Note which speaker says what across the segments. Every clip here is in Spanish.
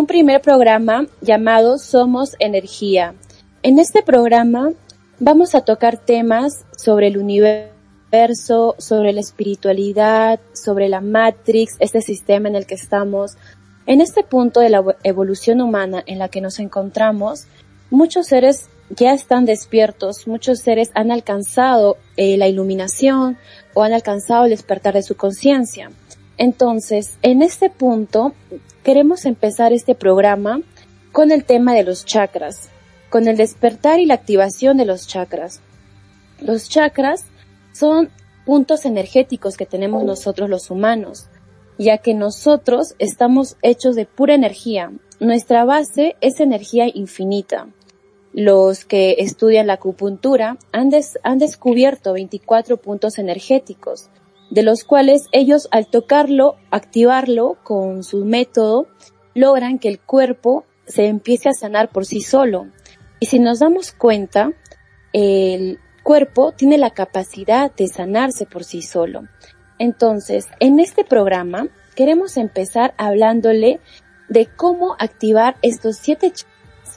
Speaker 1: Un primer programa llamado Somos Energía. En este programa vamos a tocar temas sobre el universo, sobre la espiritualidad, sobre la Matrix, este sistema en el que estamos. En este punto de la evolución humana en la que nos encontramos, muchos seres ya están despiertos, muchos seres han alcanzado eh, la iluminación o han alcanzado el despertar de su conciencia. Entonces, en este punto, queremos empezar este programa con el tema de los chakras, con el despertar y la activación de los chakras. Los chakras son puntos energéticos que tenemos nosotros los humanos, ya que nosotros estamos hechos de pura energía. Nuestra base es energía infinita. Los que estudian la acupuntura han, han descubierto 24 puntos energéticos, de los cuales ellos al tocarlo, activarlo con su método, logran que el cuerpo se empiece a sanar por sí solo. Y si nos damos cuenta, el cuerpo tiene la capacidad de sanarse por sí solo. Entonces, en este programa queremos empezar hablándole de cómo activar estos siete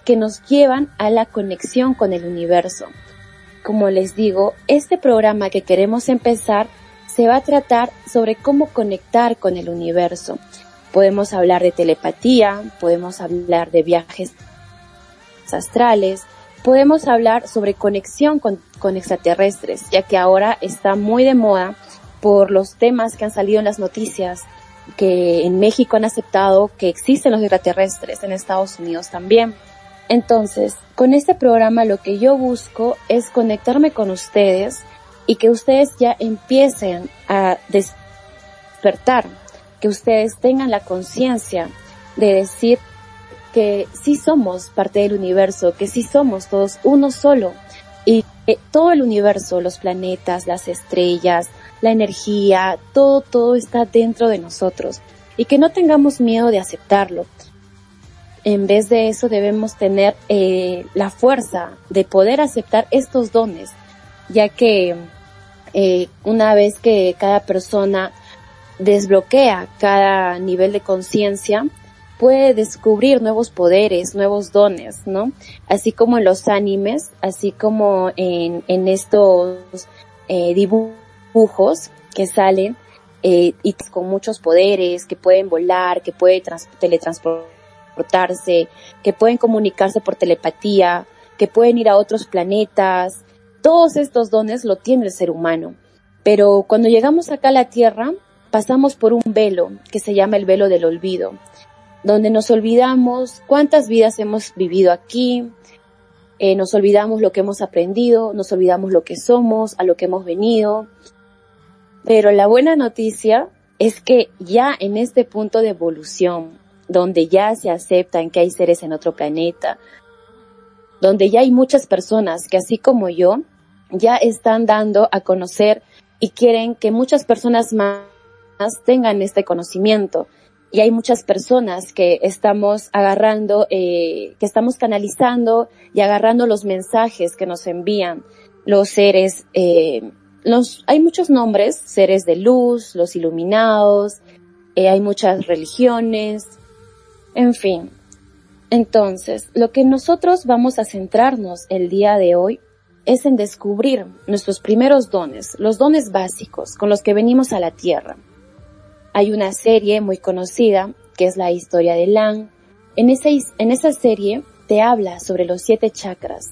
Speaker 1: que nos llevan a la conexión con el universo. Como les digo, este programa que queremos empezar se va a tratar sobre cómo conectar con el universo. Podemos hablar de telepatía, podemos hablar de viajes astrales, podemos hablar sobre conexión con, extraterrestres, ya que ahora está muy de moda por los temas que han salido en las noticias, que en México han aceptado que existen los extraterrestres, en Estados Unidos también. Entonces, con este programa lo que yo busco es conectarme con ustedes y que ustedes ya empiecen a despertar, que ustedes tengan la conciencia de decir que sí somos parte del universo, que sí somos todos uno solo y que todo el universo, los planetas, las estrellas, la energía, todo, todo está dentro de nosotros y que no tengamos miedo de aceptarlo, en vez de eso debemos tener eh, la fuerza de poder aceptar estos dones, ya que eh, una vez que cada persona desbloquea cada nivel de conciencia, puede descubrir nuevos poderes, nuevos dones, ¿no? Así como en los animes, así como en, en estos eh, dibujos que salen y con muchos poderes, que pueden volar, que pueden teletransportar que pueden comunicarse por telepatía, que pueden ir a otros planetas. Todos estos dones lo tiene el ser humano. Pero cuando llegamos acá a la Tierra, pasamos por un velo que se llama el velo del olvido, donde nos olvidamos cuántas vidas hemos vivido aquí, eh, nos olvidamos lo que hemos aprendido, nos olvidamos lo que somos, a lo que hemos venido. Pero la buena noticia es que ya en este punto de evolución, donde ya se aceptan que hay seres en otro planeta, donde ya hay muchas personas que así como yo, ya están dando a conocer y quieren que muchas personas más tengan este conocimiento. Y hay muchas personas que estamos agarrando, eh, que estamos canalizando y agarrando los mensajes que nos envían los seres, eh, los, hay muchos nombres, seres de luz, los iluminados, eh, hay muchas religiones, en fin, entonces, lo que nosotros vamos a centrarnos el día de hoy es en descubrir nuestros primeros dones, los dones básicos con los que venimos a la Tierra. Hay una serie muy conocida que es la historia de Lan. En esa, en esa serie te habla sobre los siete chakras,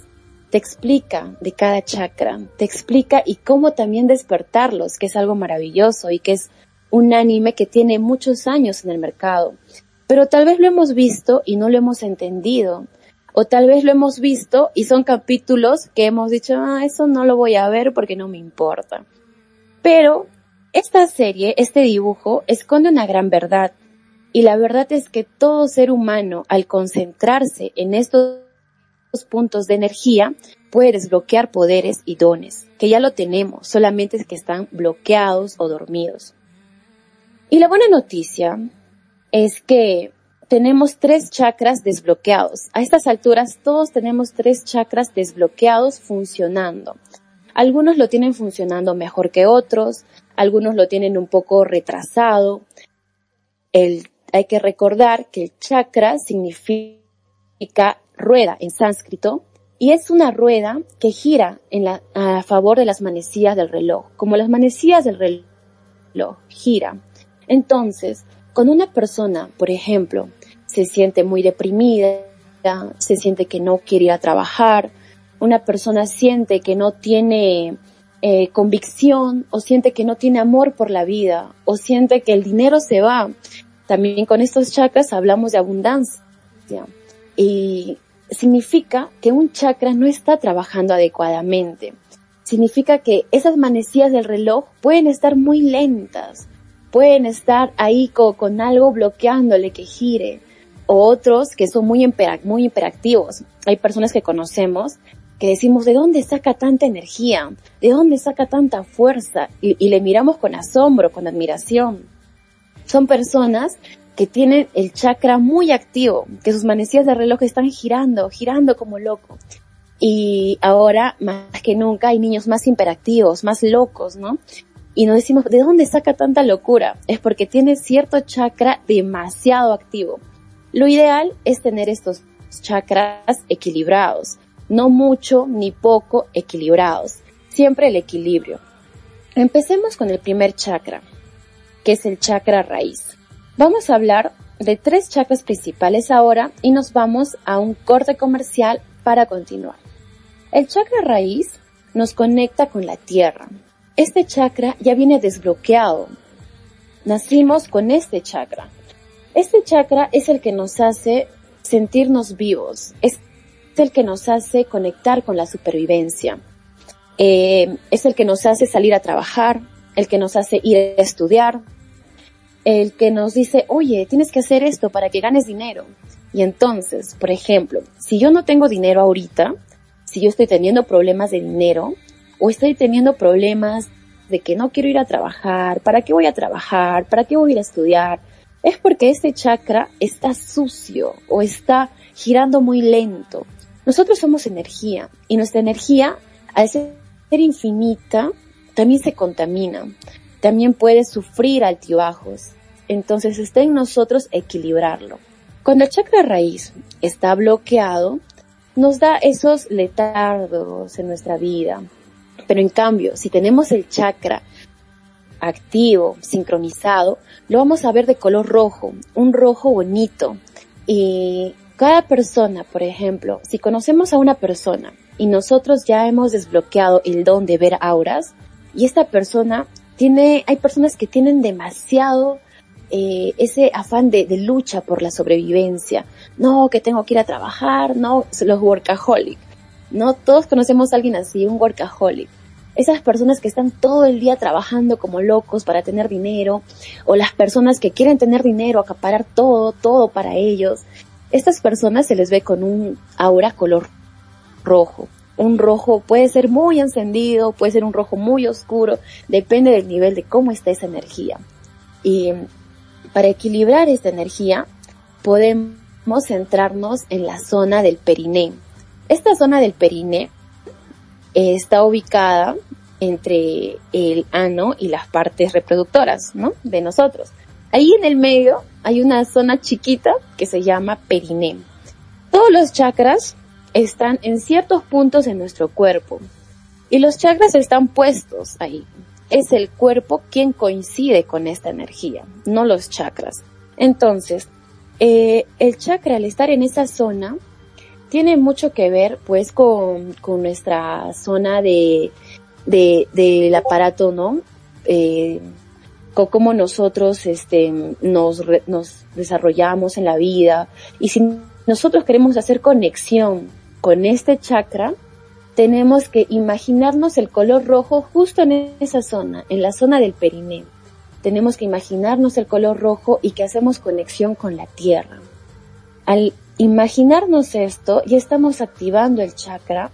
Speaker 1: te explica de cada chakra, te explica y cómo también despertarlos, que es algo maravilloso y que es un anime que tiene muchos años en el mercado pero tal vez lo hemos visto y no lo hemos entendido. O tal vez lo hemos visto y son capítulos que hemos dicho, ah, eso no lo voy a ver porque no me importa. Pero esta serie, este dibujo, esconde una gran verdad. Y la verdad es que todo ser humano, al concentrarse en estos puntos de energía, puede desbloquear poderes y dones, que ya lo tenemos, solamente es que están bloqueados o dormidos. Y la buena noticia es que tenemos tres chakras desbloqueados. A estas alturas todos tenemos tres chakras desbloqueados funcionando. Algunos lo tienen funcionando mejor que otros, algunos lo tienen un poco retrasado. Hay que recordar que el chakra significa rueda en sánscrito y es una rueda que gira a favor de las manecillas del reloj, como las manecillas del reloj gira. Entonces, cuando una persona, por ejemplo, se siente muy deprimida, se siente que no quiere trabajar, una persona siente que no tiene eh, convicción o siente que no tiene amor por la vida o siente que el dinero se va. También con estos chakras hablamos de abundancia y significa que un chakra no está trabajando adecuadamente. Significa que esas manecillas del reloj pueden estar muy lentas, pueden estar ahí con, algo bloqueándole que gire, o otros que son muy, muy hiperactivos. Hay personas que conocemos que decimos, ¿de dónde saca tanta energía? ¿De dónde saca tanta fuerza? Y, le miramos con asombro, con admiración. Son personas que tienen el chakra muy activo, que sus manecillas de reloj están girando, girando como loco. Y ahora, más que nunca, hay niños más hiperactivos, más locos, ¿no? Y nos decimos, ¿de dónde saca tanta locura? Es porque tiene cierto chakra demasiado activo. Lo ideal es tener estos chakras equilibrados no mucho ni poco equilibrados, siempre el equilibrio. Empecemos con el primer chakra, que es el chakra raíz. Vamos a hablar de tres chakras principales ahora y nos vamos a un corte comercial para continuar. El chakra raíz nos conecta con la tierra. Este chakra ya viene desbloqueado. Nacimos con este chakra. Este chakra es el que nos hace sentirnos vivos. Es el que nos hace conectar con la supervivencia. Eh, es el que nos hace salir a trabajar, el que nos hace ir a estudiar, el que nos dice, oye, tienes que hacer esto para que ganes dinero. Y entonces, por ejemplo, si yo no tengo dinero ahorita, si yo estoy teniendo problemas de dinero, o estoy teniendo problemas de que no quiero ir a trabajar, ¿para qué voy a trabajar? ¿Para qué voy a ir a estudiar? Es porque este chakra está sucio o está girando muy lento. Nosotros somos energía y nuestra energía, al ser infinita, también se contamina, también puede sufrir altibajos. Entonces está en nosotros equilibrarlo. Cuando el chakra raíz está bloqueado, nos da esos letardos en nuestra vida. Pero en cambio, si tenemos el chakra activo, sincronizado, lo vamos a ver de color rojo, un rojo bonito. Y cada persona, por ejemplo, si conocemos a una persona y nosotros ya hemos desbloqueado el don de ver auras, y esta persona tiene, hay personas que tienen demasiado eh, ese afán de, de, lucha por la sobrevivencia. No, que tengo que ir a trabajar, no, los workaholic. No, todos conocemos a alguien así, un workaholic. Esas personas que están todo el día trabajando como locos para tener dinero, o las personas que quieren tener dinero, acaparar todo, todo para ellos, estas personas se les ve con un aura color rojo. Un rojo puede ser muy encendido, puede ser un rojo muy oscuro, depende del nivel de cómo está esa energía. Y para equilibrar esta energía, podemos centrarnos en la zona del periné. Esta zona del periné está ubicada entre el ano y las partes reproductoras, ¿no? De nosotros. Ahí en el medio hay una zona chiquita que se llama periné. Todos los chakras están en ciertos puntos de nuestro cuerpo y los chakras están puestos ahí. Es el cuerpo quien coincide con esta energía, no los chakras. Entonces, eh, el chakra al estar en esa zona tiene mucho que ver pues con, nuestra zona de, del aparato, ¿no? Eh, cómo nosotros este, nos, nos desarrollamos en la vida. Y si nosotros queremos hacer conexión con este chakra, tenemos que imaginarnos el color rojo justo en esa zona, en la zona del periné. Tenemos que imaginarnos el color rojo y que hacemos conexión con la tierra. Al imaginarnos esto, ya estamos activando el chakra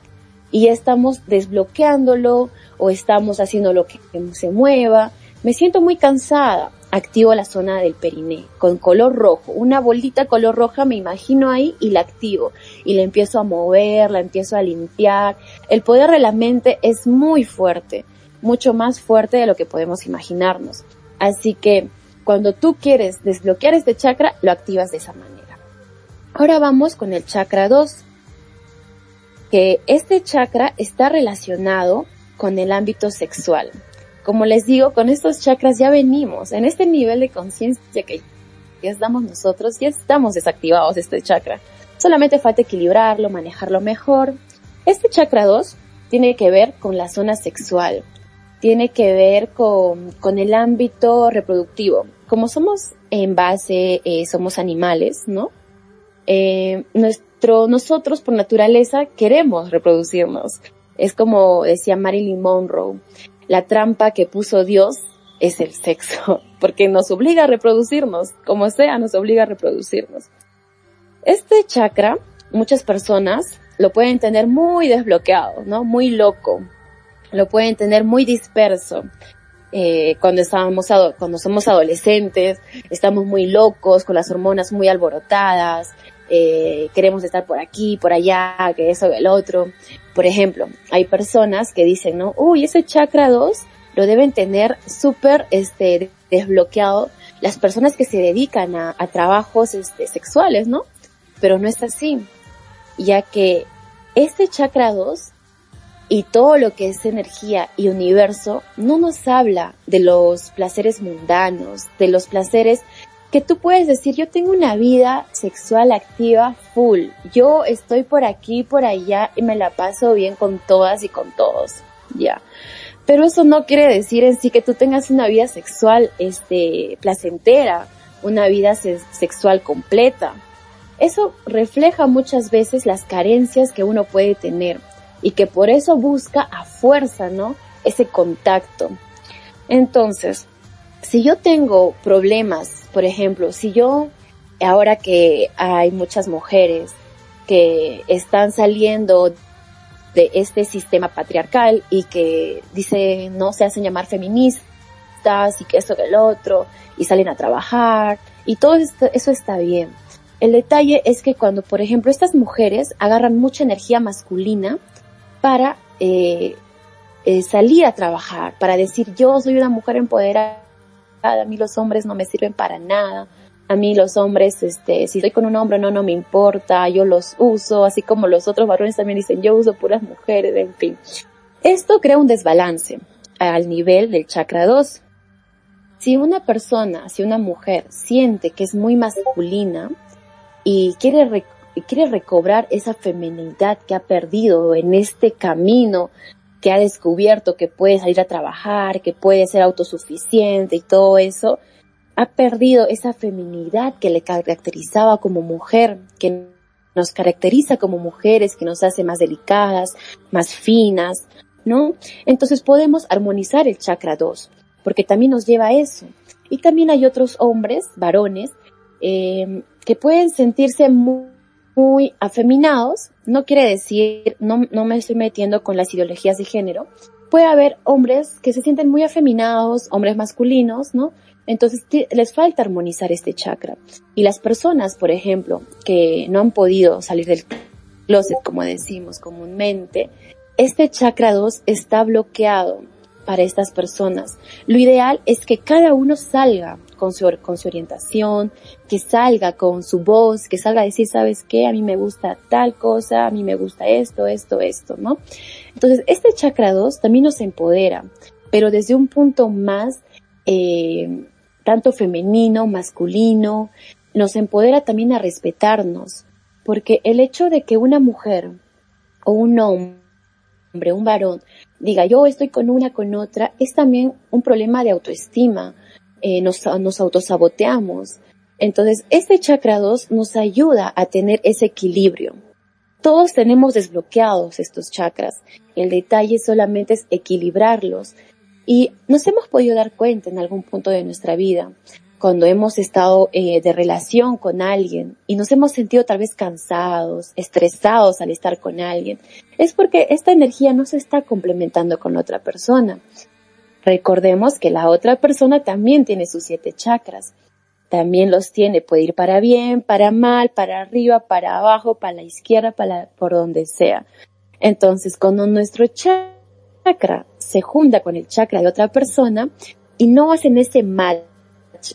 Speaker 1: y ya estamos desbloqueándolo o estamos haciendo lo que se mueva me siento muy cansada. Activo la zona del periné con color rojo, una bolita color roja me imagino ahí y la activo y la empiezo a mover, la empiezo a limpiar. El poder de la mente es muy fuerte, mucho más fuerte de lo que podemos imaginarnos. Así que cuando tú quieres desbloquear este chakra, lo activas de esa manera. Ahora vamos con el chakra 2, que este chakra está relacionado con el ámbito sexual. Como les digo, con estos chakras ya venimos en este nivel de conciencia que ya estamos nosotros, ya estamos desactivados este chakra. Solamente falta equilibrarlo, manejarlo mejor. Este chakra 2 tiene que ver con la zona sexual, tiene que ver con, con el ámbito reproductivo. Como somos en base, eh, somos animales, ¿no? Eh, nuestro, nosotros por naturaleza queremos reproducirnos. Es como decía Marilyn Monroe, la trampa que puso Dios es el sexo, porque nos obliga a reproducirnos, como sea, nos obliga a reproducirnos. Este chakra, muchas personas lo pueden tener muy desbloqueado, ¿no? Muy loco. Lo pueden tener muy disperso. Eh, cuando estábamos, cuando somos adolescentes, estamos muy locos, con las hormonas muy alborotadas, eh, queremos estar por aquí, por allá, que eso, el otro. Por ejemplo, hay personas que dicen, ¿no? Uy, ese chakra 2 lo deben tener súper, este, desbloqueado las personas que se dedican a, a trabajos, este, sexuales, ¿no? Pero no es así, ya que este chakra 2 y todo lo que es energía y universo no nos habla de los placeres mundanos, de los placeres que tú puedes decir, yo tengo una vida sexual activa full, yo estoy por aquí, por allá y me la paso bien con todas y con todos, ya. Pero eso no quiere decir en sí que tú tengas una vida sexual, este, placentera, una vida sexual completa. Eso refleja muchas veces las carencias que uno puede tener y que por eso busca a fuerza, ¿no? Ese contacto. Entonces, si yo tengo problemas, por ejemplo, si yo, ahora que hay muchas mujeres que están saliendo de este sistema patriarcal y que dice, no se hacen llamar feministas y que eso que el otro, y salen a trabajar, y todo eso está bien. El detalle es que cuando, por ejemplo, estas mujeres agarran mucha energía masculina para eh, eh, salir a trabajar, para decir yo soy una mujer empoderada, a mí los hombres no me sirven para nada, a mí los hombres, este, si estoy con un hombre no, no me importa, yo los uso, así como los otros varones también dicen yo uso puras mujeres, en fin. Esto crea un desbalance al nivel del chakra 2. Si una persona, si una mujer siente que es muy masculina, y quiere, quiere recobrar esa feminidad que ha perdido en este camino que ha descubierto que puede salir a trabajar, que puede ser autosuficiente y todo eso, ha perdido esa feminidad que le caracterizaba como mujer, que nos caracteriza como mujeres, que nos hace más delicadas, más finas, ¿no? Entonces podemos armonizar el chakra 2, porque también nos lleva a eso. Y también hay otros hombres, varones, eh, que pueden sentirse muy, afeminados, no quiere decir, no, no me estoy metiendo con las ideologías de género, puede haber hombres que se sienten muy afeminados, hombres masculinos, ¿no? Entonces les falta armonizar este chakra. Y las personas, por ejemplo, que no han podido salir del closet, como decimos comúnmente, este chakra 2 está bloqueado para estas personas. Lo ideal es que cada uno salga con su, con su orientación, que salga con su voz, que salga a decir, ¿sabes qué? A mí me gusta tal cosa, a mí me gusta esto, esto, esto, ¿no? Entonces, este chakra 2 también nos empodera, pero desde un punto más, eh, tanto femenino, masculino, nos empodera también a respetarnos, porque el hecho de que una mujer o un hombre, un varón, diga yo estoy con una, con otra, es también un problema de autoestima. Eh, nos, nos autosaboteamos. Entonces, este chakra 2 nos ayuda a tener ese equilibrio. Todos tenemos desbloqueados estos chakras. El detalle solamente es equilibrarlos. Y nos hemos podido dar cuenta en algún punto de nuestra vida cuando hemos estado eh, de relación con alguien y nos hemos sentido tal vez cansados, estresados al estar con alguien, es porque esta energía no se está complementando con otra persona. Recordemos que la otra persona también tiene sus siete chakras. También los tiene, puede ir para bien, para mal, para arriba, para abajo, para la izquierda, para por donde sea. Entonces, cuando nuestro chakra se junta con el chakra de otra persona y no hacen ese mal,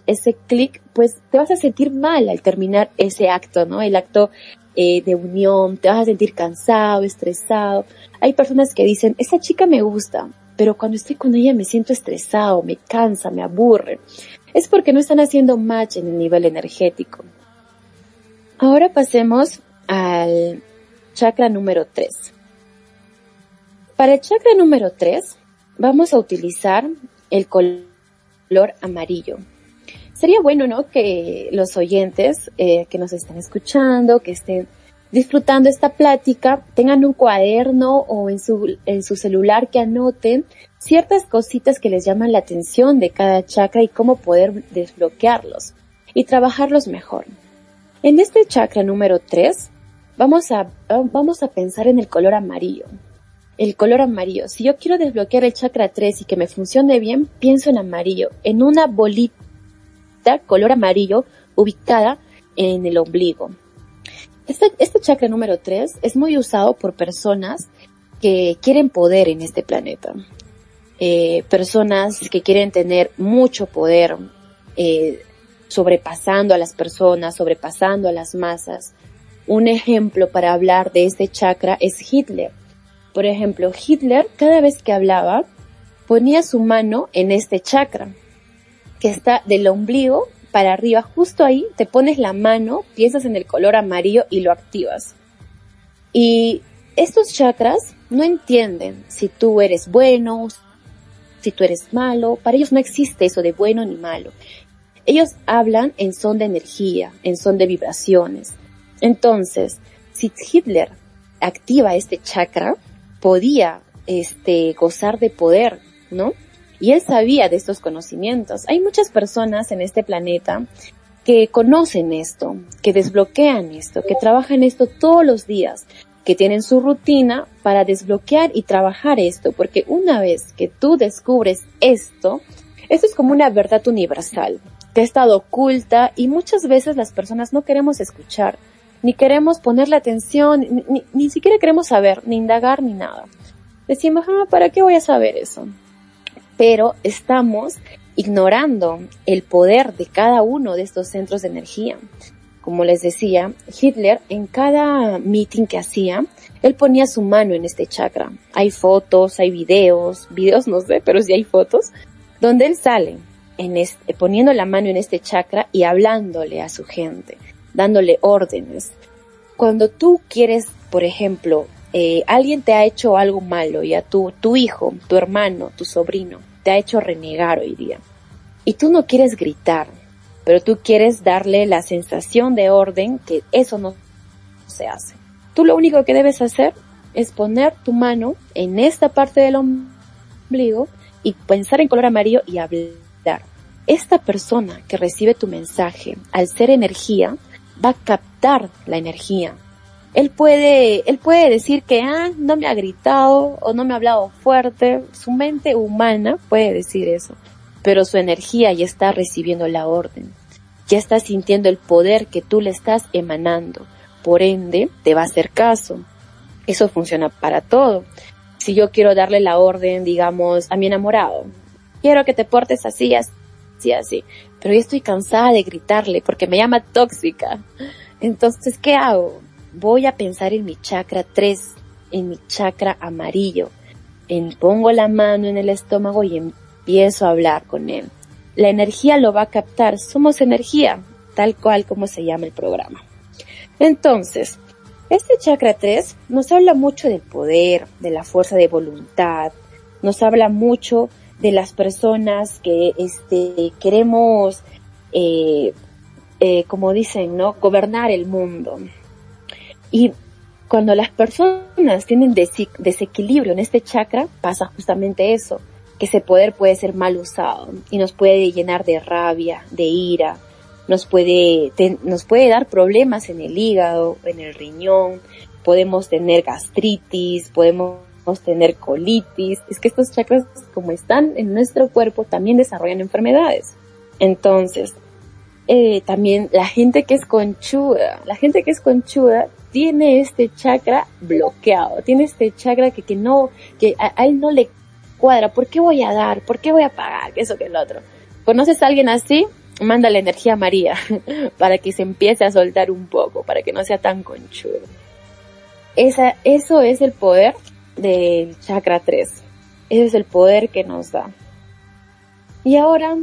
Speaker 1: ese clic, pues te vas a sentir mal al terminar ese acto, ¿no? El acto eh, de unión, te vas a sentir cansado, estresado. Hay personas que dicen, esa chica me gusta, pero cuando estoy con ella me siento estresado, me cansa, me aburre. Es porque no están haciendo match en el nivel energético. Ahora pasemos al chakra número 3. Para el chakra número 3 vamos a utilizar el color amarillo. Sería bueno, ¿no? Que los oyentes eh, que nos están escuchando, que estén disfrutando esta plática, tengan un cuaderno o en su, en su celular que anoten ciertas cositas que les llaman la atención de cada chakra y cómo poder desbloquearlos y trabajarlos mejor. En este chakra número 3, vamos a, vamos a pensar en el color amarillo. El color amarillo. Si yo quiero desbloquear el chakra 3 y que me funcione bien, pienso en amarillo, en una bolita color amarillo ubicada en el ombligo. Este, este chakra número 3 es muy usado por personas que quieren poder en este planeta. Eh, personas que quieren tener mucho poder, eh, sobrepasando a las personas, sobrepasando a las masas. Un ejemplo para hablar de este chakra es Hitler. Por ejemplo, Hitler cada vez que hablaba ponía su mano en este chakra, que está del ombligo para arriba, justo ahí te pones la mano, piensas en el color amarillo y lo activas. Y estos chakras no entienden si tú eres bueno, si tú eres malo, para ellos no existe eso de bueno ni malo. Ellos hablan en son de energía, en son de vibraciones. Entonces, si Hitler activa este chakra, podía este, gozar de poder, ¿no? Y él sabía de estos conocimientos. Hay muchas personas en este planeta que conocen esto, que desbloquean esto, que trabajan esto todos los días, que tienen su rutina para desbloquear y trabajar esto, porque una vez que tú descubres esto, esto es como una verdad universal, que ha estado oculta y muchas veces las personas no queremos escuchar, ni queremos ponerle atención, ni, ni siquiera queremos saber, ni indagar, ni nada. Decimos, ah, ¿para qué voy a saber eso? Pero estamos ignorando el poder de cada uno de estos centros de energía. Como les decía, Hitler en cada meeting que hacía, él ponía su mano en este chakra. Hay fotos, hay videos, videos no sé, pero sí hay fotos, donde él sale en poniendo la mano en este chakra y hablándole a su gente, dándole órdenes. Cuando tú quieres, por ejemplo, eh, alguien te ha hecho algo malo, ya tu, tu hijo, tu hermano, tu sobrino, te ha hecho renegar hoy día. Y tú no quieres gritar, pero tú quieres darle la sensación de orden que eso no se hace. Tú lo único que debes hacer es poner tu mano en esta parte del ombligo y pensar en color amarillo y hablar. Esta persona que recibe tu mensaje, al ser energía, va a captar la energía él puede, él puede decir que, ah, no me ha gritado o no me ha hablado fuerte. Su mente humana puede decir eso. Pero su energía ya está recibiendo la orden. Ya está sintiendo el poder que tú le estás emanando. Por ende, te va a hacer caso. Eso funciona para todo. Si yo quiero darle la orden, digamos, a mi enamorado, quiero que te portes así, así, así, pero yo estoy cansada de gritarle porque me llama tóxica. Entonces, ¿qué hago? Voy a pensar en mi chakra 3, en mi chakra amarillo. En, pongo la mano en el estómago y empiezo a hablar con él. La energía lo va a captar. Somos energía, tal cual como se llama el programa. Entonces, este chakra 3 nos habla mucho del poder, de la fuerza de voluntad, nos habla mucho de las personas que este, queremos, eh, eh, como dicen, ¿no? Gobernar el mundo. Y cuando las personas tienen desequilibrio en este chakra, pasa justamente eso, que ese poder puede ser mal usado y nos puede llenar de rabia, de ira, nos puede, nos puede dar problemas en el hígado, en el riñón, podemos tener gastritis, podemos tener colitis. Es que estos chakras, como están en nuestro cuerpo, también desarrollan enfermedades. Entonces, eh, también la gente que es conchuda, la gente que es conchuda tiene este chakra bloqueado, tiene este chakra que, que no, que a, él no le cuadra, ¿por qué voy a dar? ¿Por qué voy a pagar? Que eso que el otro. ¿Conoces a alguien así?
Speaker 2: manda la energía a María para que se empiece a soltar un poco, para que no sea tan conchudo. Esa, eso es el poder del chakra 3. Ese es el poder que nos da. Y ahora,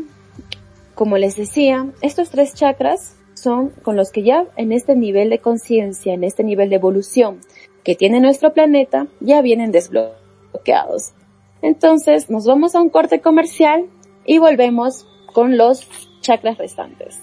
Speaker 2: como les decía, estos tres chakras son con los que ya en este nivel de conciencia, en este nivel de evolución que tiene nuestro planeta, ya vienen desbloqueados. Entonces nos vamos a un corte comercial y volvemos con los chakras restantes.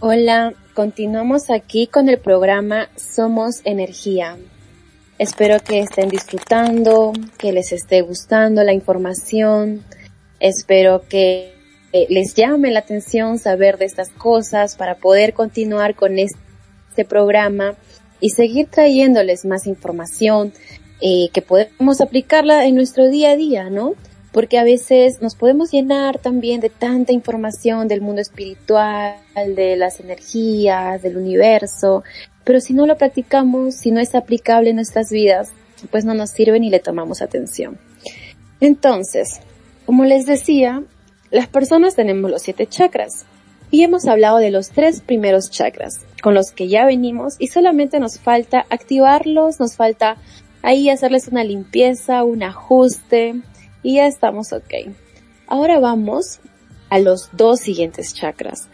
Speaker 1: Hola, continuamos aquí con el programa Somos Energía. Espero que estén disfrutando, que les esté gustando la información. Espero que les llame la atención saber de estas cosas para poder continuar con este programa y seguir trayéndoles más información eh, que podemos aplicarla en nuestro día a día, ¿no? Porque a veces nos podemos llenar también de tanta información del mundo espiritual, de las energías, del universo, pero si no lo practicamos, si no es aplicable en nuestras vidas, pues no nos sirve ni le tomamos atención. Entonces, como les decía, las personas tenemos los siete chakras y hemos hablado de los tres primeros chakras con los que ya venimos y solamente nos falta activarlos, nos falta ahí hacerles una limpieza, un ajuste, y ya estamos ok. Ahora vamos a los dos siguientes chakras.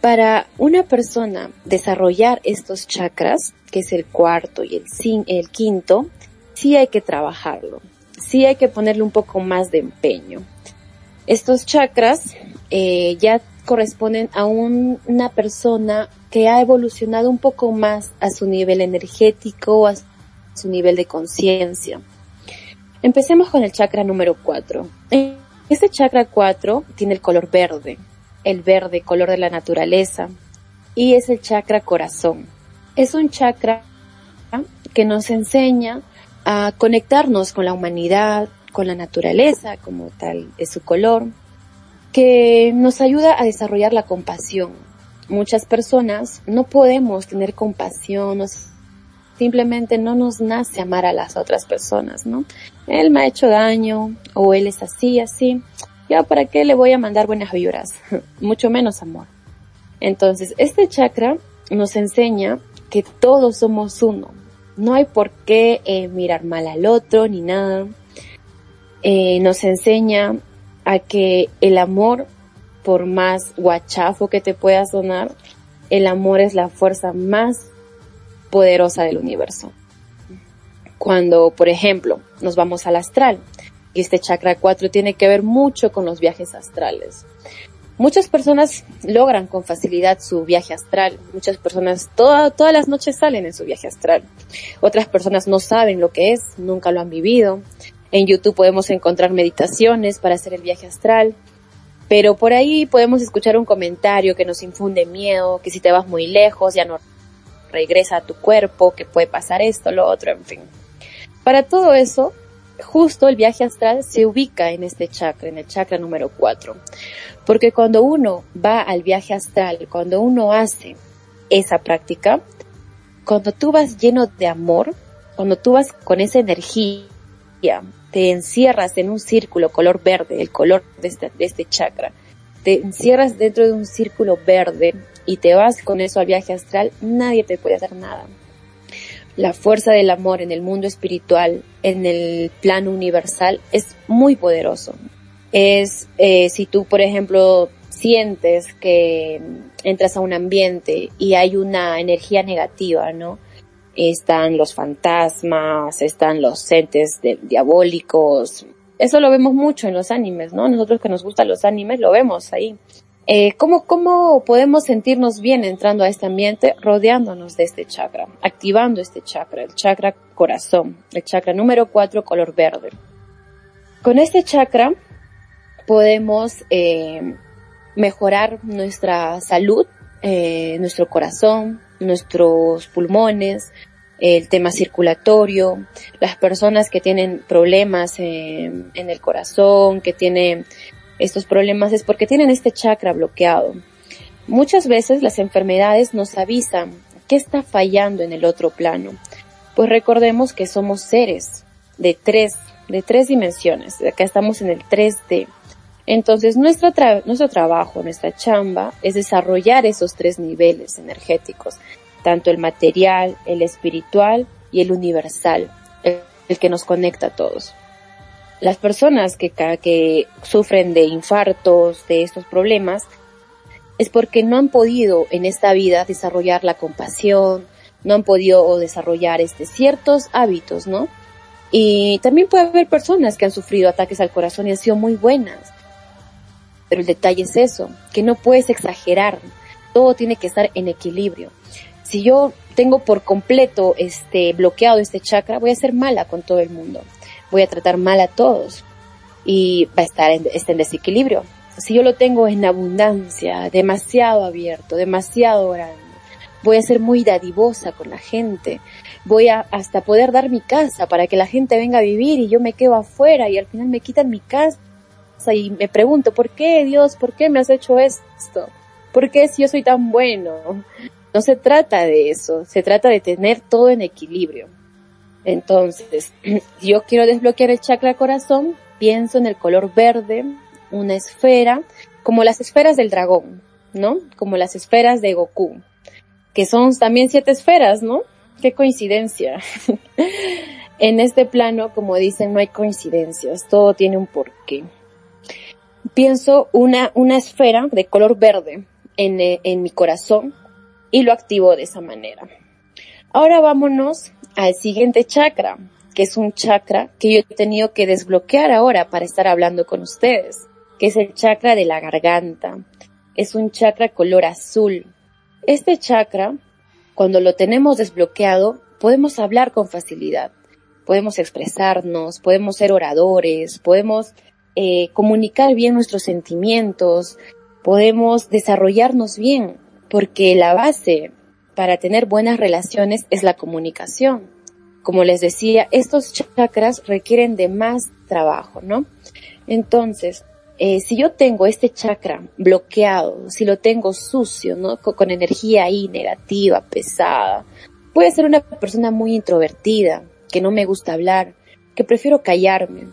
Speaker 1: Para una persona desarrollar estos chakras, que es el cuarto y el, el quinto, sí hay que trabajarlo, sí hay que ponerle un poco más de empeño. Estos chakras eh, ya corresponden a una persona que ha evolucionado un poco más a su nivel energético, a su nivel de conciencia. Empecemos con el chakra número 4. Este chakra 4 tiene el color verde, el verde color de la naturaleza, y es el chakra corazón. Es un chakra que nos enseña a conectarnos con la humanidad, con la naturaleza, como tal es su color, que nos ayuda a desarrollar la compasión. Muchas personas no podemos tener compasión, simplemente no nos nace amar a las otras personas, ¿no? Él me ha hecho daño o él es así, así. Ya, ¿para qué le voy a mandar buenas vibras? Mucho menos amor. Entonces, este chakra nos enseña que todos somos uno. No hay por qué eh, mirar mal al otro ni nada. Eh, nos enseña a que el amor, por más guachafo que te pueda sonar, el amor es la fuerza más poderosa del universo. Cuando, por ejemplo, nos vamos al astral, y este chakra 4 tiene que ver mucho con los viajes astrales. Muchas personas logran con facilidad su viaje astral. Muchas personas todas las noches salen en su viaje astral. Otras personas no saben lo que es, nunca lo han vivido. En YouTube podemos encontrar meditaciones para hacer el viaje astral. Pero por ahí podemos escuchar un comentario que nos infunde miedo, que si te vas muy lejos ya no regresa a tu cuerpo, que puede pasar esto, lo otro, en fin. Para todo eso, justo el viaje astral se ubica en este chakra, en el chakra número 4. Porque cuando uno va al viaje astral, cuando uno hace esa práctica, cuando tú vas lleno de amor, cuando tú vas con esa energía, te encierras en un círculo color verde, el color de este, de este chakra, te encierras dentro de un círculo verde y te vas con eso al viaje astral, nadie te puede hacer nada. La fuerza del amor en el mundo espiritual, en el plano universal, es muy poderoso. Es eh, si tú, por ejemplo, sientes que entras a un ambiente y hay una energía negativa, ¿no? Están los fantasmas, están los entes diabólicos, eso lo vemos mucho en los animes, ¿no? Nosotros que nos gustan los animes lo vemos ahí. Eh, ¿cómo, ¿Cómo podemos sentirnos bien entrando a este ambiente rodeándonos de este chakra, activando este chakra, el chakra corazón, el chakra número 4 color verde? Con este chakra podemos eh, mejorar nuestra salud, eh, nuestro corazón, nuestros pulmones, el tema circulatorio, las personas que tienen problemas en, el corazón, que tienen estos problemas es porque tienen este chakra bloqueado. Muchas veces las enfermedades nos avisan qué está fallando en el otro plano. Pues recordemos que somos seres de tres, de tres dimensiones. Acá estamos en el 3D. Entonces nuestro, nuestro trabajo, nuestra chamba es desarrollar esos tres niveles energéticos tanto el material, el espiritual y el universal, el, que nos conecta a todos. Las personas que, que sufren de infartos, de estos problemas, es porque no han podido en esta vida desarrollar la compasión, no han podido desarrollar este, ciertos hábitos, ¿no? Y también puede haber personas que han sufrido ataques al corazón y han sido muy buenas. Pero el detalle es eso, que no puedes exagerar todo tiene que estar en equilibrio. Si yo tengo por completo este bloqueado este chakra, voy a ser mala con todo el mundo. Voy a tratar mal a todos y va a estar en, en desequilibrio. Si yo lo tengo en abundancia, demasiado abierto, demasiado grande, voy a ser muy dadivosa con la gente, voy a hasta poder dar mi casa para que la gente venga a vivir y yo me quedo afuera y al final me quitan mi casa y me pregunto, ¿por qué Dios? ¿Por qué me has hecho esto? ¿Por qué si yo soy tan bueno? No se trata de eso, se trata de tener todo en equilibrio. Entonces, yo quiero desbloquear el chakra corazón, pienso en el color verde, una esfera, como las esferas del dragón, ¿no? Como las esferas de Goku, que son también siete esferas, ¿no? Qué coincidencia. en este plano, como dicen, no hay coincidencias, todo tiene un porqué. Pienso una, una esfera de color verde en, eh, en mi corazón y lo activo de esa manera. Ahora vámonos al siguiente chakra, que es un chakra que yo he tenido que desbloquear ahora para estar hablando con ustedes, que es el chakra de la garganta. Es un chakra color azul. Este chakra, cuando lo tenemos desbloqueado, podemos hablar con facilidad, podemos expresarnos, podemos ser oradores, podemos eh, comunicar bien nuestros sentimientos, podemos desarrollarnos bien, porque la base para tener buenas relaciones es la comunicación como les decía, estos chakras requieren de más trabajo, ¿no? Entonces, eh, si yo tengo este chakra bloqueado, si lo tengo sucio, ¿no? Con, energía ahí negativa, pesada, puede ser una persona muy introvertida, que no me gusta hablar, que prefiero callarme.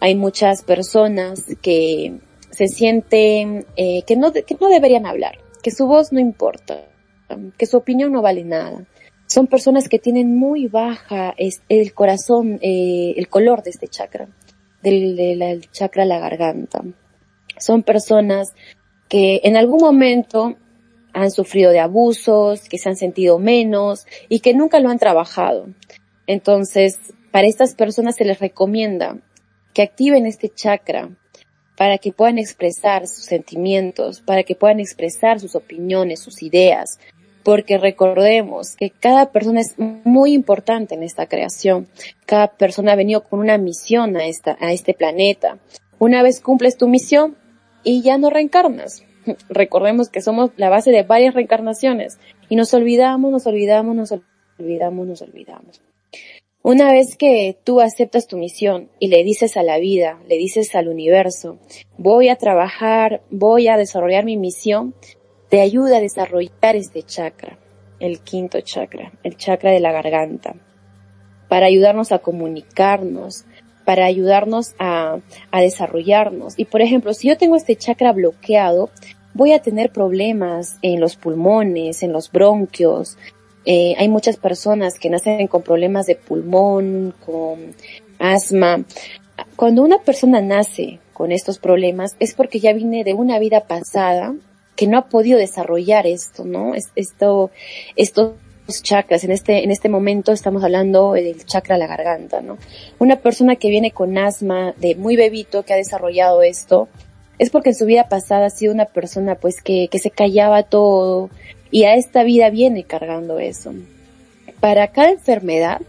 Speaker 1: Hay muchas personas que se sienten eh, que, no, que no deberían hablar, que su voz no importa, que su opinión no vale nada son personas que tienen muy baja el corazón, eh, el color de este chakra, del, del chakra la garganta. Son personas que en algún momento han sufrido de abusos, que se han sentido menos y que nunca lo han trabajado. Entonces, para estas personas se les recomienda que activen este chakra para que puedan expresar sus sentimientos, para que puedan expresar sus opiniones, sus ideas, porque recordemos que cada persona es muy importante en esta creación. Cada persona ha venido con una misión a, esta, a este planeta. Una vez cumples tu misión y ya no reencarnas. Recordemos que somos la base de varias reencarnaciones y nos olvidamos, nos olvidamos, nos olvidamos, nos olvidamos. Una vez que tú aceptas tu misión y le dices a la vida, le dices al universo, voy a trabajar, voy a desarrollar mi misión, te ayuda a desarrollar este chakra, el quinto chakra, el chakra de la garganta, para ayudarnos a comunicarnos, para ayudarnos a, a desarrollarnos. Y por ejemplo, si yo tengo este chakra bloqueado, voy a tener problemas en los pulmones, en los bronquios. Eh, hay muchas personas que nacen con problemas de pulmón, con asma. Cuando una persona nace con estos problemas es porque ya viene de una vida pasada que no ha podido desarrollar esto, ¿no? Esto, estos chakras, en este, en este momento estamos hablando del chakra de la garganta, ¿no? Una persona que viene con asma de muy bebito, que ha desarrollado esto, es porque en su vida pasada ha sido una persona pues que, que se callaba todo y a esta vida viene cargando eso. Para cada enfermedad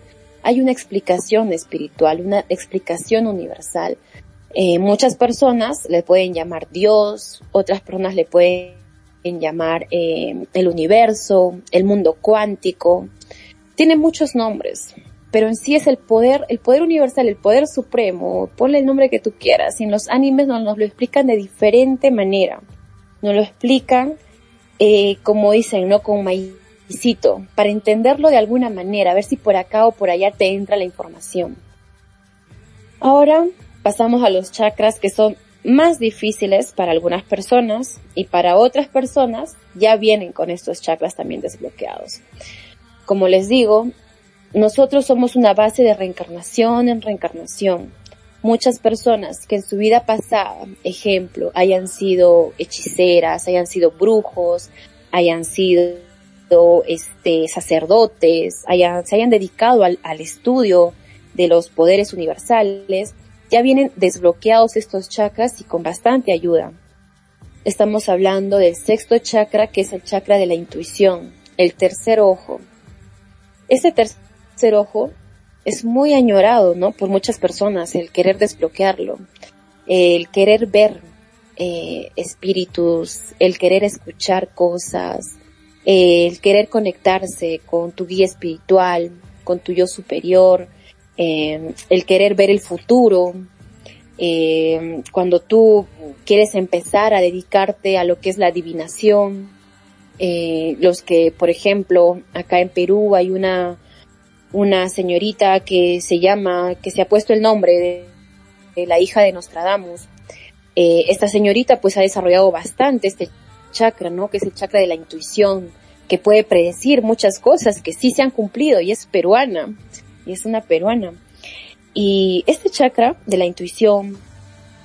Speaker 1: hay una explicación espiritual, una explicación universal. Eh, muchas personas le pueden llamar Dios, otras personas le pueden llamar eh, el universo, el mundo cuántico. Tiene muchos nombres, pero en sí es el poder, el poder universal, el poder supremo, ponle el nombre que tú quieras. Y en los animes nos, nos lo explican de diferente manera. Nos lo explican, eh, como dicen, ¿no? Con maicito, para entenderlo de alguna manera, a ver si por acá o por allá te entra la información. Ahora pasamos a los chakras que son más difíciles para algunas personas y para otras personas ya vienen con estos chakras también desbloqueados. Como les digo, nosotros somos una base de reencarnación en reencarnación. Muchas personas que en su vida pasada, ejemplo, hayan sido hechiceras, hayan sido brujos, hayan sido este, sacerdotes, se hayan dedicado al, al estudio de los poderes universales, ya vienen desbloqueados estos chakras y con bastante ayuda. estamos hablando del sexto chakra, que es el chakra de la intuición, el tercer ojo. Este tercer ojo es muy añorado, ¿no? Por muchas personas, el querer desbloquearlo, el querer ver eh, espíritus, el querer escuchar cosas, el querer conectarse con tu guía espiritual, con tu yo superior, eh, el querer ver el futuro, eh, cuando tú quieres empezar a dedicarte a lo que es la adivinación, eh, los que, por ejemplo, acá en Perú hay una, una señorita que se llama, que se ha puesto el nombre de, la hija de Nostradamus. Eh, esta señorita pues ha desarrollado bastante este chakra, ¿no? Que es el chakra de la intuición, que puede predecir muchas cosas que sí se han cumplido y es peruana, y es una peruana. Y este chakra de la intuición,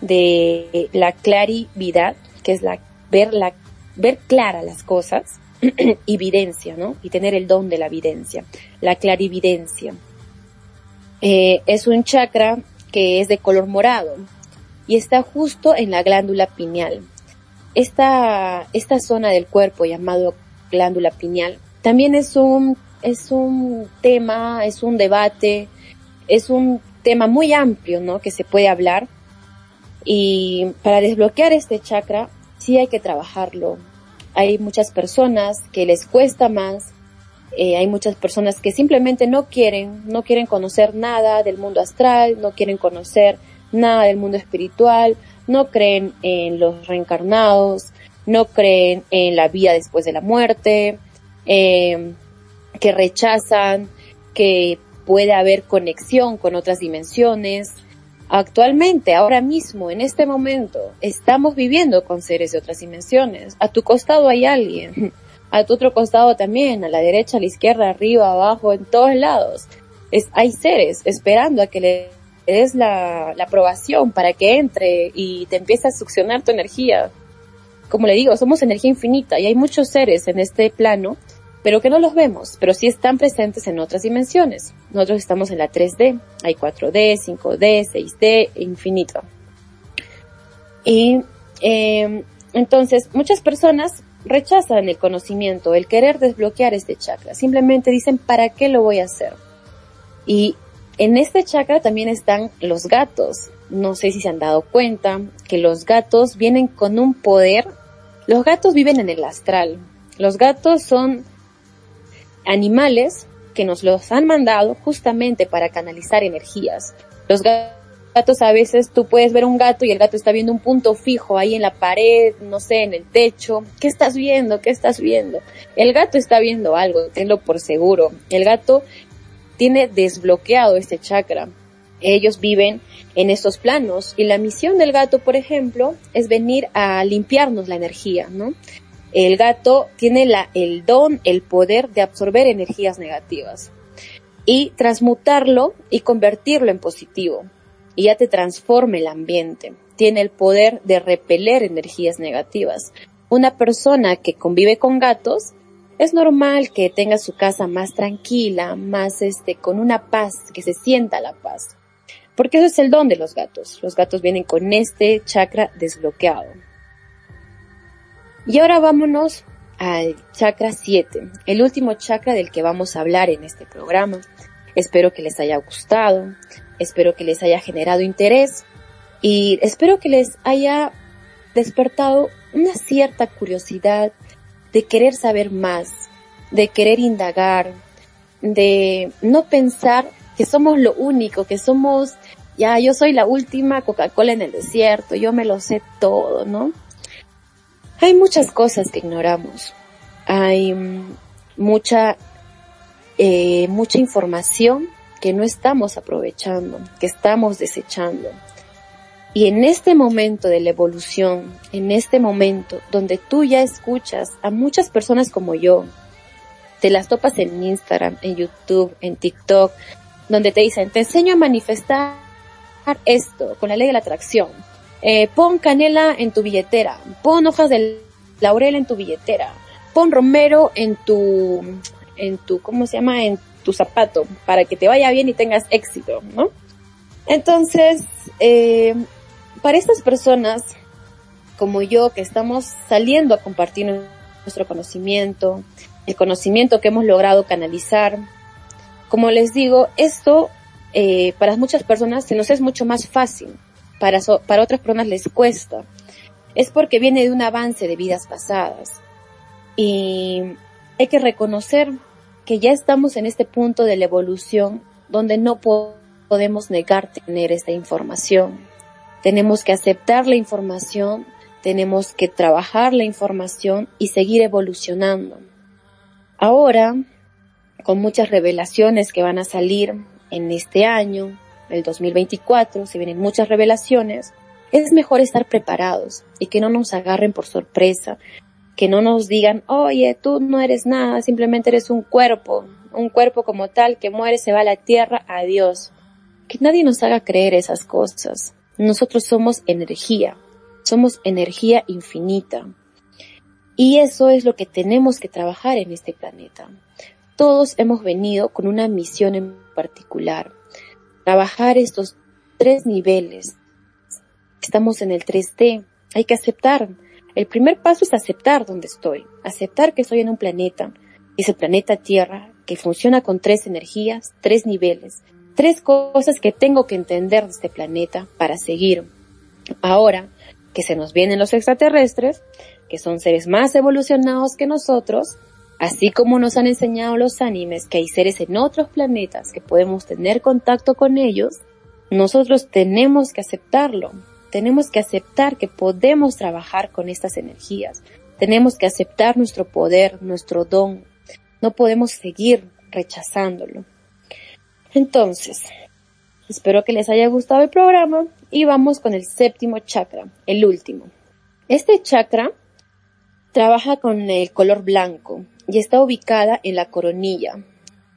Speaker 1: de la clarividad, que es la ver la ver clara las cosas, evidencia, ¿no? Y tener el don de la evidencia, la clarividencia. Eh, es un chakra que es de color morado y está justo en la glándula pineal. Esta, esta zona del cuerpo llamado glándula pineal también es un, es un tema, es un debate, es un tema muy amplio, ¿no? Que se puede hablar. Y para desbloquear este chakra, sí hay que trabajarlo. Hay muchas personas que les cuesta más, eh, hay muchas personas que simplemente no quieren, no quieren conocer nada del mundo astral, no quieren conocer nada del mundo espiritual, no creen en los reencarnados, no creen en la vida después de la muerte, eh, que rechazan que puede haber conexión con otras dimensiones. Actualmente, ahora mismo, en este momento, estamos viviendo con seres de otras dimensiones. A tu costado hay alguien, a tu otro costado también, a la derecha, a la izquierda, arriba, abajo, en todos lados. Es, hay seres esperando a que le des la, la aprobación para que entre y te empiece a succionar tu energía. Como le digo, somos energía infinita y hay muchos seres en este plano pero que no los vemos, pero sí están presentes en otras dimensiones. Nosotros estamos en la 3D, hay 4D, 5D, 6D, infinito. Y eh, entonces muchas personas rechazan el conocimiento, el querer desbloquear este chakra. Simplemente dicen, ¿para qué lo voy a hacer? Y en este chakra también están los gatos. No sé si se han dado cuenta que los gatos vienen con un poder. Los gatos viven en el astral. Los gatos son animales que nos los han mandado justamente para canalizar energías. Los gatos a veces tú puedes ver un gato y el gato está viendo un punto fijo ahí en la pared, no sé, en el techo. ¿Qué estás viendo? ¿Qué estás viendo? El gato está viendo algo, tenlo por seguro. El gato tiene desbloqueado este chakra. Ellos viven en estos planos y la misión del gato, por ejemplo, es venir a limpiarnos la energía, ¿no? El gato tiene la, el don, el poder de absorber energías negativas y transmutarlo y convertirlo en positivo. Y ya te transforma el ambiente. Tiene el poder de repeler energías negativas. Una persona que convive con gatos es normal que tenga su casa más tranquila, más este, con una paz, que se sienta la paz. Porque eso es el don de los gatos. Los gatos vienen con este chakra desbloqueado. Y ahora vámonos al chakra 7, el último chakra del que vamos a hablar en este programa. Espero que les haya gustado, espero que les haya generado interés y espero que les haya despertado una cierta curiosidad de querer saber más, de querer indagar, de no pensar que somos lo único, que somos, ya yo soy la última Coca-Cola en el desierto, yo me lo sé todo, ¿no? Hay muchas cosas que ignoramos. Hay mm, mucha, eh, mucha información que no estamos aprovechando, que estamos desechando. Y en este momento de la evolución, en este momento donde tú ya escuchas a muchas personas como yo, te las topas en Instagram, en YouTube, en TikTok, donde te dicen, te enseño a manifestar esto con la ley de la atracción eh, pon canela en tu billetera, pon hojas de laurel en tu billetera, pon romero en tu, en tu, ¿cómo se llama? En tu zapato, para que te vaya bien y tengas éxito, ¿no? Entonces, eh, para estas personas, como yo que estamos saliendo a compartir nuestro conocimiento, el conocimiento que hemos logrado canalizar. Como les digo, esto eh, para muchas personas se nos es mucho más fácil, para, para otras personas les cuesta. Es porque viene de un avance de vidas pasadas. Y hay que reconocer que ya estamos en este punto de la evolución donde no podemos negar tener esta información. Tenemos que aceptar la información, tenemos que trabajar la información y seguir evolucionando. Ahora, con muchas revelaciones que van a salir en este año, el 2024, se vienen muchas revelaciones, es mejor estar preparados y que no nos agarren por sorpresa, que no nos digan, oye, tú no eres nada, simplemente eres un cuerpo, un cuerpo como tal que muere, se va a la tierra, adiós. Que nadie nos haga creer esas cosas. Nosotros somos energía, somos energía infinita. Y eso es lo que tenemos que trabajar en este planeta. Todos hemos venido con una misión en particular. Trabajar estos tres niveles. Estamos en el 3D. Hay que aceptar. El primer paso es aceptar dónde estoy. Aceptar que estoy en un planeta. Ese planeta Tierra que funciona con tres energías, tres niveles. Tres cosas que tengo que entender de este planeta para seguir. Ahora, que se nos vienen los extraterrestres, que son seres más evolucionados que nosotros, así como nos han enseñado los animes que hay seres en otros planetas que podemos tener contacto con ellos, nosotros tenemos que aceptarlo. Tenemos que aceptar que podemos trabajar con estas energías. Tenemos que aceptar nuestro poder, nuestro don. No podemos seguir rechazándolo. Entonces, espero que les haya gustado el programa y vamos con el séptimo chakra, el último. Este chakra trabaja con el color blanco y está ubicada en la coronilla.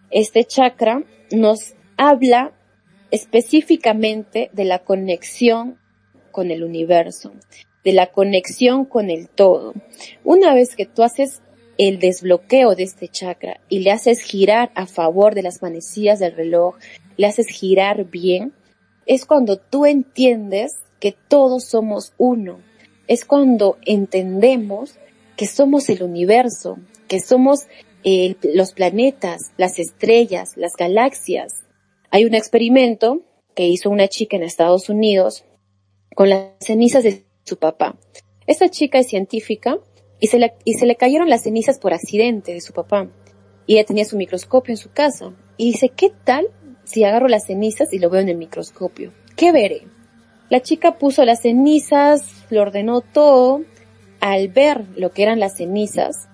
Speaker 1: Este chakra nos habla específicamente de la conexión con el universo, de la conexión con el todo. Una vez que tú haces el desbloqueo de este chakra y le haces girar a favor de las manecillas del reloj, le haces girar bien, es cuando tú entiendes que todos somos uno. Es cuando entendemos que somos el universo, que somos los planetas, las estrellas, las galaxias. Hay un experimento que hizo una chica en Estados Unidos con las cenizas de su papá. Esta chica es científica y se, le, y se le cayeron las cenizas por accidente de su papá. Y ella tenía su microscopio en su casa. Y dice, ¿qué tal si agarro las cenizas y lo veo en el microscopio. ¿Qué veré? La chica puso las cenizas, lo ordenó todo. Al ver lo que eran las cenizas,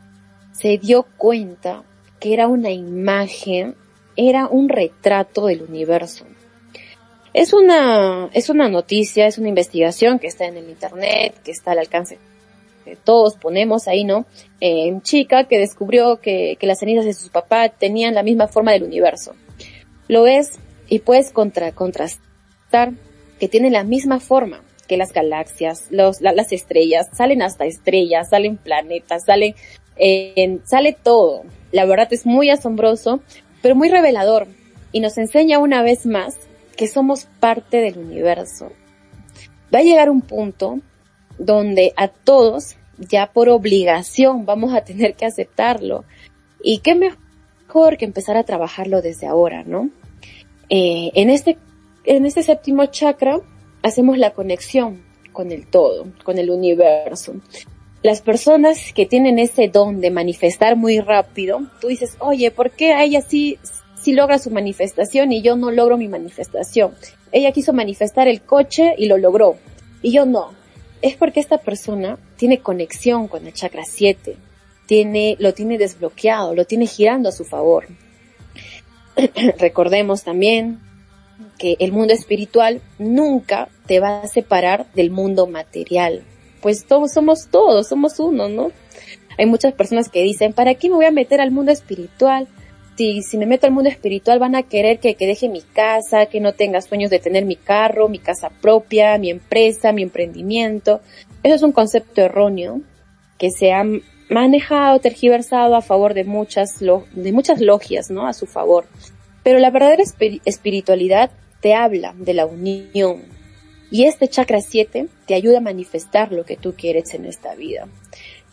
Speaker 1: se dio cuenta que era una imagen, era un retrato del universo. Es una, es una noticia, es una investigación que está en el internet, que está al alcance de todos, ponemos ahí, ¿no? Eh, chica que descubrió que, que las cenizas de su papá tenían la misma forma del universo lo ves y puedes contra, contrastar que tiene la misma forma las galaxias, los, las estrellas, salen hasta estrellas, salen planetas, salen, sale todo. La verdad es muy asombroso, pero muy revelador y nos enseña una vez más que somos parte del universo. Va a llegar un punto donde a todos, ya por obligación, vamos a tener que aceptarlo. Y qué mejor que empezar a trabajarlo desde ahora, ¿no? Eh, en, este, en este séptimo chakra hacemos la conexión con el todo, con el universo. Las personas que tienen ese don de manifestar muy rápido, tú dices, oye, ¿por qué ella sí, sí logra su manifestación y yo no logro mi manifestación? Ella quiso manifestar el coche y lo logró, y yo no. Es porque esta persona tiene conexión con el chakra 7, tiene, lo tiene desbloqueado, lo tiene girando a su favor. Recordemos también que el mundo espiritual nunca te va a separar del mundo material, pues todos somos todos, somos uno, ¿no? Hay muchas personas que dicen, ¿para qué me voy a meter al mundo espiritual? Si, si me meto al mundo espiritual van a querer que, que deje mi casa, que no tenga sueños de tener mi carro, mi casa propia, mi empresa, mi emprendimiento. Eso es un concepto erróneo que se ha manejado, tergiversado a favor de muchas, de muchas logias, ¿no? A su favor. Pero la verdadera espiritualidad te habla de la unión, Y este chakra 7 te ayuda a manifestar lo que tú quieres en esta vida.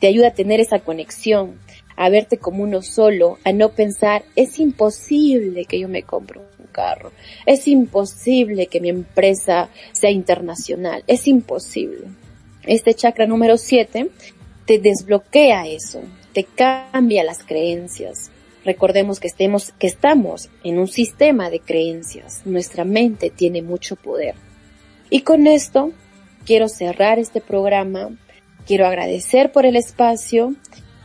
Speaker 1: Te ayuda a tener esa conexión, a verte como uno solo, a no pensar, es imposible que yo me compre un carro, es imposible que mi empresa sea internacional, es imposible. Este chakra número 7 te desbloquea eso, te cambia las creencias. Recordemos que, estemos, que estamos en un sistema de creencias. Nuestra mente tiene mucho poder. Y con esto quiero cerrar este programa. Quiero agradecer por el espacio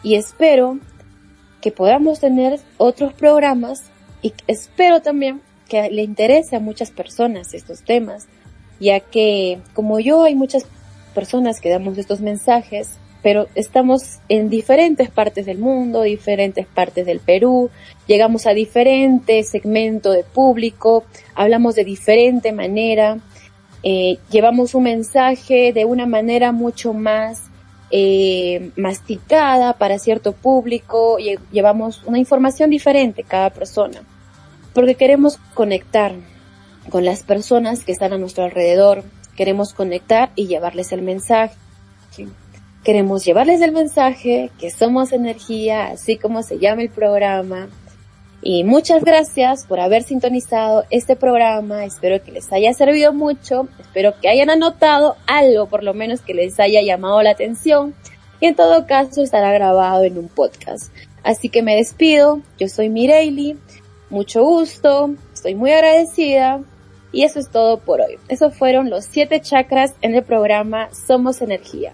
Speaker 1: y espero que podamos tener otros programas y espero también que le interese a muchas personas estos temas, ya que como yo hay muchas personas que damos estos mensajes, pero estamos en diferentes partes del mundo, diferentes partes del Perú, llegamos a diferentes segmentos de público, hablamos de diferente manera, eh, llevamos un mensaje de una manera mucho más eh, masticada para cierto público, llevamos una información diferente cada persona, porque queremos conectar con las personas que están a nuestro alrededor, queremos conectar y llevarles el mensaje. Queremos llevarles el mensaje que somos energía, así como se llama el programa. Y muchas gracias por haber sintonizado este programa. Espero que les haya servido mucho. Espero que hayan anotado algo, por lo menos que les haya llamado la atención. Y en todo caso estará grabado en un podcast. Así que me despido. Yo soy Mireili. Mucho gusto. Estoy muy agradecida. Y eso es todo por hoy. Esos fueron los siete chakras en el programa Somos Energía.